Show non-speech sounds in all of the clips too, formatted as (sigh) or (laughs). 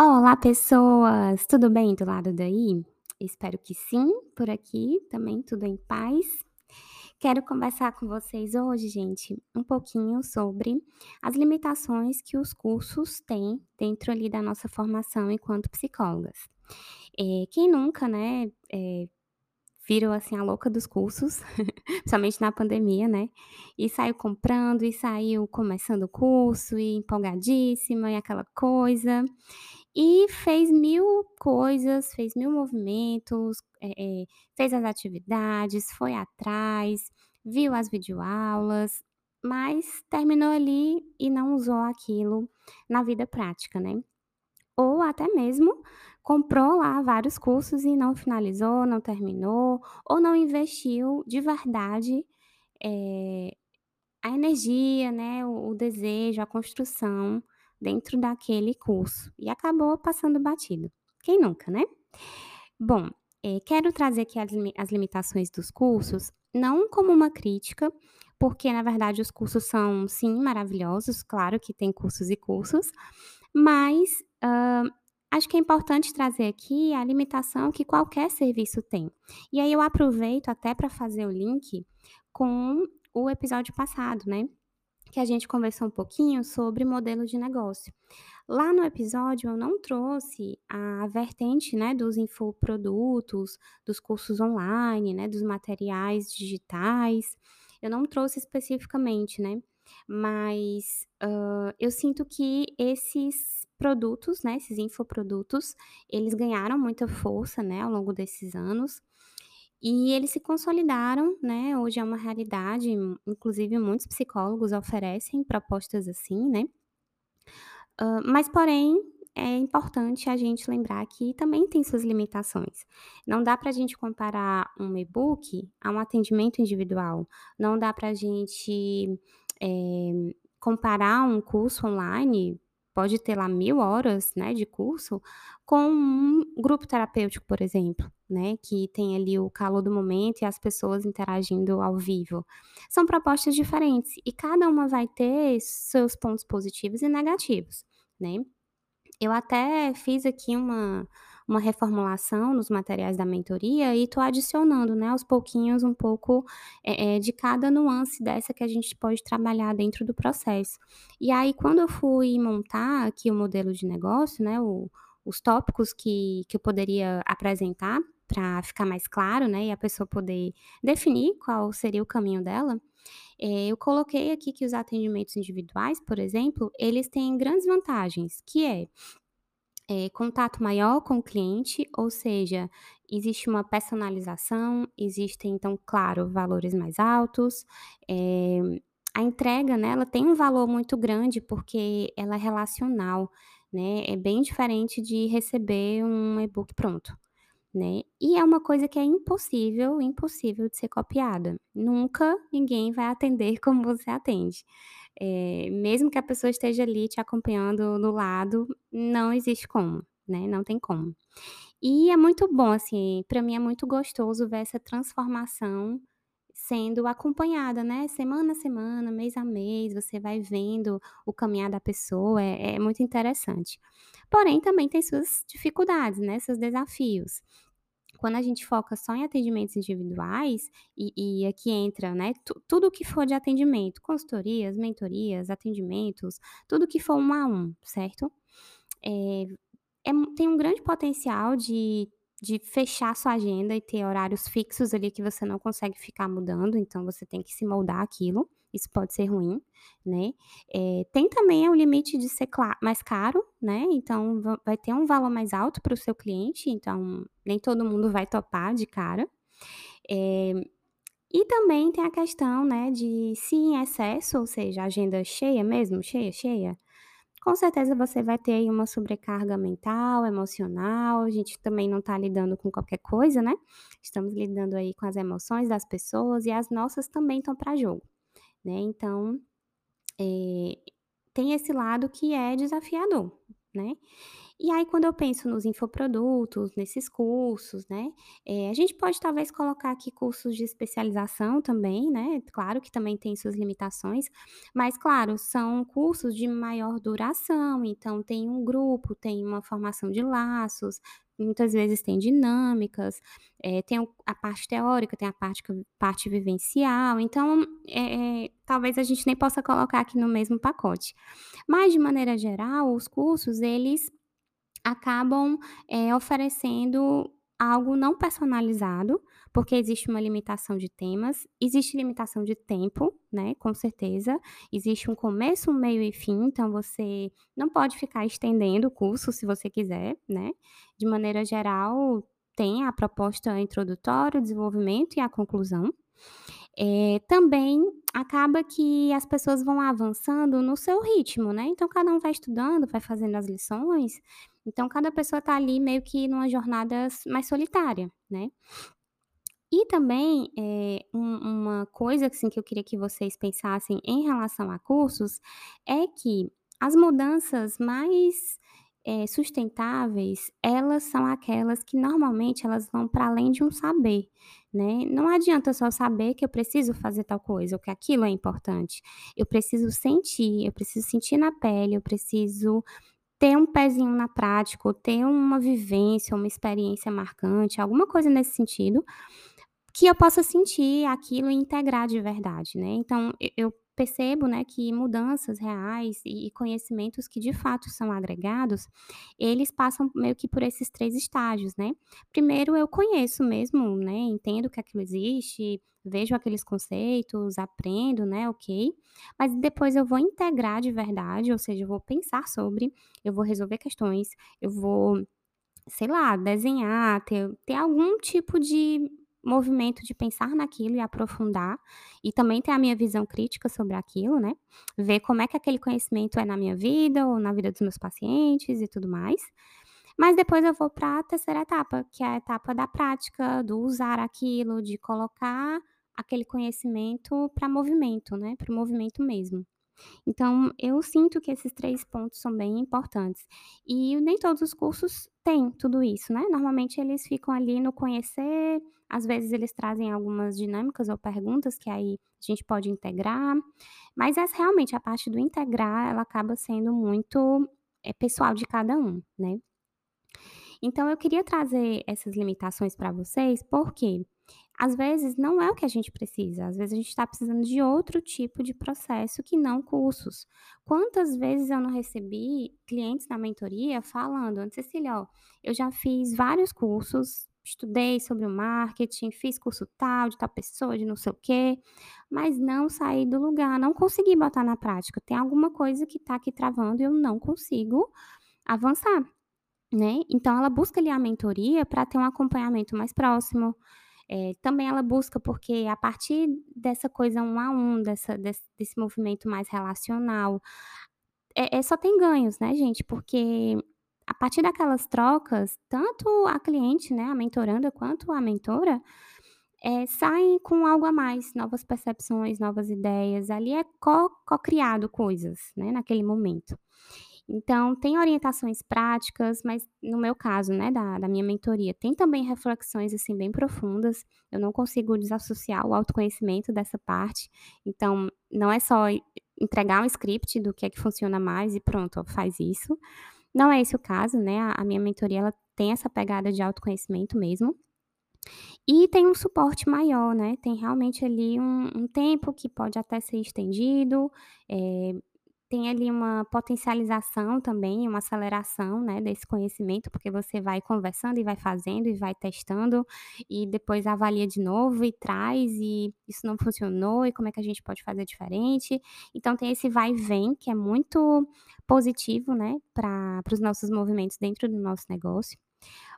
Olá, pessoas! Tudo bem do lado daí? Espero que sim, por aqui também tudo em paz. Quero conversar com vocês hoje, gente, um pouquinho sobre as limitações que os cursos têm dentro ali da nossa formação enquanto psicólogas. Eh, quem nunca, né, eh, virou assim a louca dos cursos, (laughs) principalmente na pandemia, né, e saiu comprando e saiu começando o curso e empolgadíssima e aquela coisa. E fez mil coisas, fez mil movimentos, eh eh, fez as atividades, foi atrás, viu as videoaulas, mas terminou ali e não usou aquilo na vida prática, né. Ou até mesmo comprou lá vários cursos e não finalizou, não terminou, ou não investiu de verdade, eh, a energia, né, o o desejo, a construção dentro daquele curso e acabou passando batido. Quem nunca, né? Bom, eh, quero trazer aqui as as limitações dos cursos, não como uma crítica, porque na verdade os cursos são sim maravilhosos, claro que tem cursos e cursos, mas, hã, acho que é importante trazer aqui a limitação que qualquer serviço tem. E aí eu aproveito até para fazer o link com o episódio passado, né, que a gente conversou um pouquinho sobre modelo de negócio. Lá no episódio eu não trouxe a vertente, né, dos infoprodutos, dos cursos online, né, dos materiais digitais, eu não trouxe especificamente, né, mas, hã, eu sinto que esses produtos, né, esses infoprodutos, eles ganharam muita força, né, ao longo desses anos, e eles se consolidaram, né, hoje é uma realidade, inclusive muitos psicólogos oferecem propostas assim, né. Hã, mas porém, é importante a gente lembrar que também tem suas limitações. Não dá pra gente comparar um e-book a um atendimento individual, não dá pra gente, eh, comparar um curso online, pode ter lá 1000 horas, né, de curso, com um grupo terapêutico, por exemplo, né, que tem ali o calor do momento e as pessoas interagindo ao vivo. São propostas diferentes e cada uma vai ter seus pontos positivos e negativos, né. Eu até fiz aqui uma uma reformulação nos materiais da mentoria e tô adicionando, né, aos pouquinhos um pouco, eh eh, de cada nuance dessa que a gente pode trabalhar dentro do processo. E aí quando eu fui montar aqui o modelo de negócio, né, o os tópicos que que eu poderia apresentar pra ficar mais claro, né, e a pessoa poder definir qual seria o caminho dela, eh, eu coloquei aqui que os atendimentos individuais, por exemplo, eles têm grandes vantagens, que é eh, contato maior com o cliente, ou seja, existe uma personalização, existem então, claro, valores mais altos, eh, a entrega, né, ela tem um valor muito grande, porque ela é relacional, né, é bem diferente de receber um e-book pronto, né. E é uma coisa que é impossível, impossível de ser copiada. Nunca ninguém vai atender (laughs) como você atende. Eh, mesmo que a pessoa esteja ali te acompanhando do lado, não existe como, né, não tem como. E é muito bom, assim, pra mim é muito gostoso ver essa transformação sendo acompanhada, né, semana a semana, mês a mês, você vai vendo o caminhar da pessoa, é é muito interessante. Porém também tem suas dificuldades, né, seus desafios. Quando a gente foca só em atendimentos individuais, e e aqui entra, né, tu tudo que for de atendimento, consultorias, mentorias, atendimentos, tudo que for um a um, certo? É um tem um grande potencial de de fechar sua agenda e ter horários fixos ali que você não consegue ficar mudando, então você tem que se moldar àquilo, isso pode ser ruim, né. Eh, tem também o limite de ser mais caro, né, então va vai ter um valor mais alto para o seu cliente, então nem todo mundo vai topar de cara. Eh, e também tem a questão, né, de se em excesso, ou seja, agenda cheia mesmo, cheia, cheia, com certeza você vai ter aí uma sobrecarga mental, emocional, a gente também não tá lidando com qualquer coisa, né, estamos lidando aí com as emoções das pessoas e as nossas também estão pra jogo, né, então, eh, tem esse lado que é desafiador, né. E aí quando eu penso nos infoprodutos, nesses cursos, né, eh, a gente pode talvez colocar aqui cursos de especialização também, né, claro que também tem suas limitações, mas claro, são cursos de maior duração, então tem um grupo, tem uma formação de laços, muitas vezes tem dinâmicas, eh, tem a parte teórica, tem a parte parte vivencial, então, eh, talvez a gente nem possa colocar aqui no mesmo pacote. Mas de maneira geral, os cursos eles acabam, eh, oferecendo algo não personalizado, porque existe uma limitação de temas, existe limitação de tempo, né, com certeza, existe um começo, um meio e fim, então você não pode ficar estendendo o curso se você quiser, né. De maneira geral, tem a proposta introdutória, o desenvolvimento e a conclusão. Eh, também acaba que as pessoas vão avançando no seu ritmo, né, então cada um vai estudando, vai fazendo as lições, então cada pessoa tá ali meio que numa jornada mais solitária, né. E também, eh, um uma coisa, assim, que eu queria que vocês pensassem em relação a cursos, é que as mudanças mais, eh, sustentáveis, elas são aquelas que normalmente elas vão para além de um saber, né. Não adianta só saber que eu preciso fazer tal coisa ou que aquilo é importante, eu preciso sentir, eu preciso sentir na pele, eu preciso ter um pezinho na prática ou ter uma vivência, uma experiência marcante, alguma coisa nesse sentido, que eu possa sentir aquilo e integrar de verdade, né. Então eu percebo, né, que mudanças reais e conhecimentos que de fato são agregados, eles passam meio que por esses 3 estágios, né. Primeiro eu conheço mesmo, né, entendo que aquilo existe, vejo aqueles conceitos, aprendo, né, ok, mas depois eu vou integrar de verdade, ou seja, eu vou pensar sobre, eu vou resolver questões, eu vou, sei lá, desenhar, ter ter algum tipo de movimento de pensar naquilo e aprofundar, e também ter a minha visão crítica sobre aquilo, né, ver como é que aquele conhecimento é na minha vida ou na vida dos meus pacientes e tudo mais. Mas depois eu vou pra terceira etapa, que é a etapa da prática, do usar aquilo, de colocar aquele conhecimento pra movimento, né, para o movimento mesmo. Então eu sinto que esses 3 pontos são bem importantes. E nem todos os cursos têm tudo isso, né, normalmente eles ficam ali no conhecer, às vezes eles trazem algumas dinâmicas ou perguntas que aí a gente pode integrar, mas essa realmente a parte do integrar, ela acaba sendo muito, eh, pessoal de cada um, né. Então eu queria trazer essas limitações pra vocês, porque às vezes não é o que a gente precisa, às vezes a gente tá precisando de outro tipo de processo que não cursos. Quantas vezes eu não recebi clientes na mentoria falando: "Ana Cecília, ó, eu já fiz vários cursos, estudei sobre o marketing, fiz curso tal, de tal pessoa, de não sei o quê, mas não saí do lugar, não consegui botar na prática, tem alguma coisa que tá aqui travando e eu não consigo avançar", né. Então ela busca ali a mentoria pra ter um acompanhamento mais próximo, eh, também ela busca porque a partir dessa coisa um a um, dessa desse desse movimento mais relacional, eh eh, só tem ganhos, né, gente, porque a partir daquelas trocas, tanto a cliente, né, a mentoranda, quanto a mentora, eh, saem com algo a mais, novas percepções, novas ideias, ali é co co-criado coisas, né, naquele momento. Então tem orientações práticas, mas no meu caso, né, da da minha mentoria, tem também reflexões, assim, bem profundas, eu não consigo desassociar o autoconhecimento dessa parte, então não é só entregar um script do que é que funciona mais e pronto, faz isso. Não é esse o caso, né, a a minha mentoria ela tem essa pegada de autoconhecimento mesmo. E tem um suporte maior, né, tem realmente ali um um tempo que pode até ser estendido, eh, tem ali uma potencialização também, uma aceleração, né, desse conhecimento, porque você vai conversando e vai fazendo e vai testando, e depois avalia de novo e traz e isso não funcionou e como é que a gente pode fazer diferente. Então tem esse vai e vem que é muito positivo, né, para os nossos movimentos dentro do nosso negócio.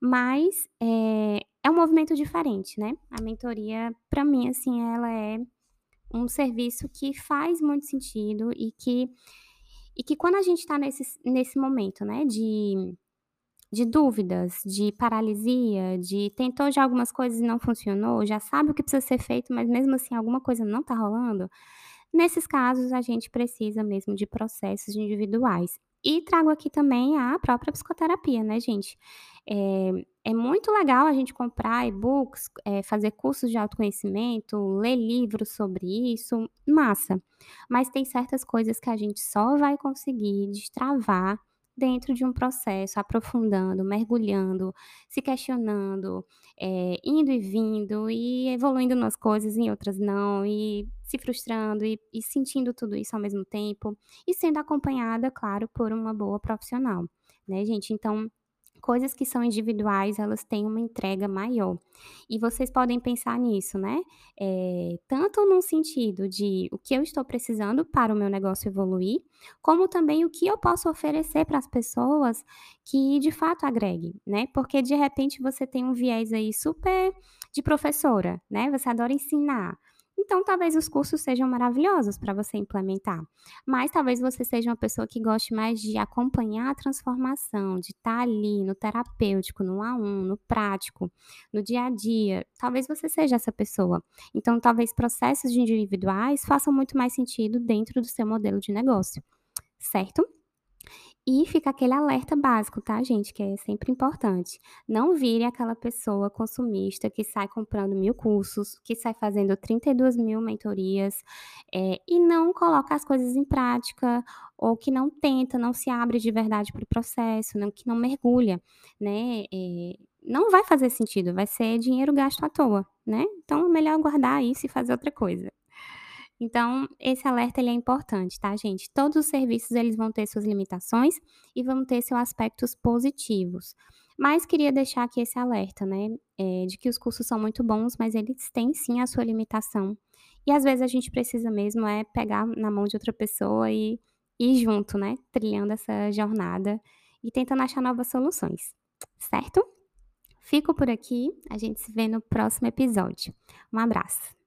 Mas, eh, é um movimento diferente, né, a mentoria pra mim, assim, ela é um serviço que faz muito sentido e que e que quando a gente tá nesses nesse momento, né, de de dúvidas, de paralisia, de tentou já algumas coisas e não funcionou, já sabe o que precisa ser feito, mas mesmo assim alguma coisa não tá rolando, nesses casos a gente precisa mesmo de processos individuais. E trago aqui também a própria psicoterapia, né, gente. Eh, é muito legal a gente comprar e-books, eh, fazer cursos de autoconhecimento, ler livros sobre isso, massa. Mas tem certas coisas que a gente só vai conseguir destravar dentro de um processo, aprofundando, mergulhando, se questionando, eh, indo e vindo e evoluindo nas coisas, em outras não, e se frustrando e e sentindo tudo isso ao mesmo tempo, e sendo acompanhada, claro, por uma boa profissional, né, gente. Então, coisas que são individuais, elas têm uma entrega maior. E vocês podem pensar nisso, né, eh, tanto num sentido de o que eu estou precisando para o meu negócio evoluir, como também o que eu posso oferecer para as pessoas que de fato agregue, né, porque de repente você tem um viés aí super de professora, né, você adora ensinar, então talvez os cursos sejam maravilhosos para você implementar, mas talvez você seja uma pessoa que goste mais de acompanhar a transformação, de estar ali no terapêutico, no um a um, no prático, no dia a dia, talvez você seja essa pessoa. Então talvez processos individuais façam muito mais sentido dentro do seu modelo de negócio, certo? E fica aquele alerta básico, tá, gente, que é sempre importante. Não vire aquela pessoa consumista que sai comprando 1000 cursos, que sai fazendo 32.000 mentorias, eh, e não coloca as coisas em prática, ou que não tenta, não se abre de verdade para o processo, não que não mergulha, né, eh, não vai fazer sentido, vai ser dinheiro gasto à toa, né. Então é melhor guardar isso e fazer outra coisa. Então, esse alerta ele é importante, tá, gente? Todos os serviços eles vão ter suas limitações e vão ter seus aspectos positivos. Mas queria deixar aqui esse alerta, né, eh, de que os cursos são muito bons, mas eles têm sim a sua limitação. E às vezes a gente precisa mesmo é pegar na mão de outra pessoa e ir junto, né, trilhando essa jornada e tentando achar novas soluções, certo? Fico por aqui, a gente se vê no próximo episódio. Um abraço.